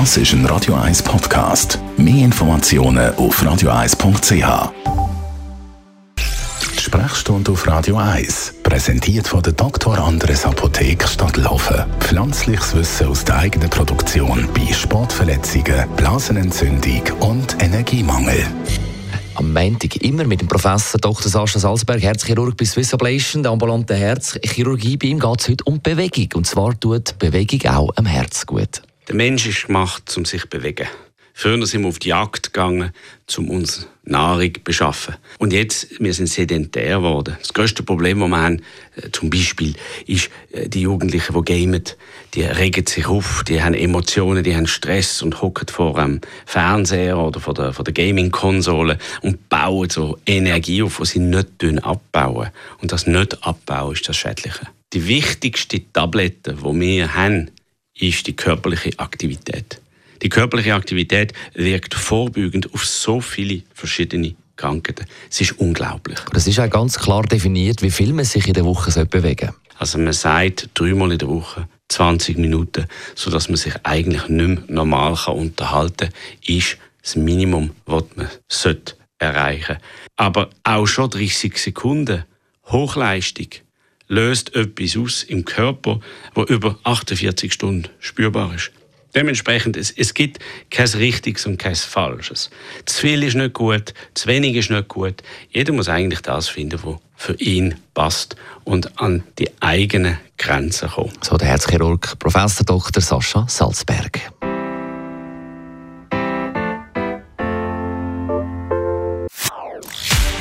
Das ist ein Radio 1 Podcast. Mehr Informationen auf radio1.ch. Die Sprechstunde auf Radio 1, präsentiert von der Dr. Andres Apotheke Stadtlaufen. Pflanzliches Wissen aus der eigenen Produktion bei Sportverletzungen, Blasenentzündung und Energiemangel am Montag immer mit dem Professor Dr. Sascha Salzberg, Herzchirurg bei Swiss Ablation, der ambulanten Herzchirurgie. Bei ihm geht es heute um Bewegung. Und zwar tut Bewegung auch am Herz gut. Der Mensch ist gemacht, um sich zu bewegen. Früher sind wir auf die Jagd gegangen, um uns Nahrung zu beschaffen. Und jetzt, wir sind sedentär geworden. Das größte Problem, das wir haben, äh, zum Beispiel, ist, äh, die Jugendlichen, die gamen, die regen sich auf, die haben Emotionen, die haben Stress und hocken vor dem Fernseher oder vor der, vor der Gaming-Konsole und bauen so Energie auf, die sie nicht abbauen. Und das nicht abbauen ist das Schädliche. Die wichtigste Tablette, die wir haben, ist die körperliche Aktivität. Die körperliche Aktivität wirkt vorbeugend auf so viele verschiedene Krankheiten. Es ist unglaublich. Das ist auch ganz klar definiert, wie viel man sich in der Woche bewegen sollte. Also man sagt dreimal in der Woche 20 Minuten, sodass man sich eigentlich nicht mehr normal kann unterhalten kann, ist das Minimum, was man sollte erreichen Aber auch schon 30 Sekunden Hochleistung löst etwas aus im Körper, wo über 48 Stunden spürbar ist. Dementsprechend, es, es gibt kein Richtiges und kein Falsches. Zu viel ist nicht gut, zu wenig ist nicht gut. Jeder muss eigentlich das finden, was für ihn passt und an die eigenen Grenzen kommt. So der Herzchirurg Professor Dr. Sascha Salzberg.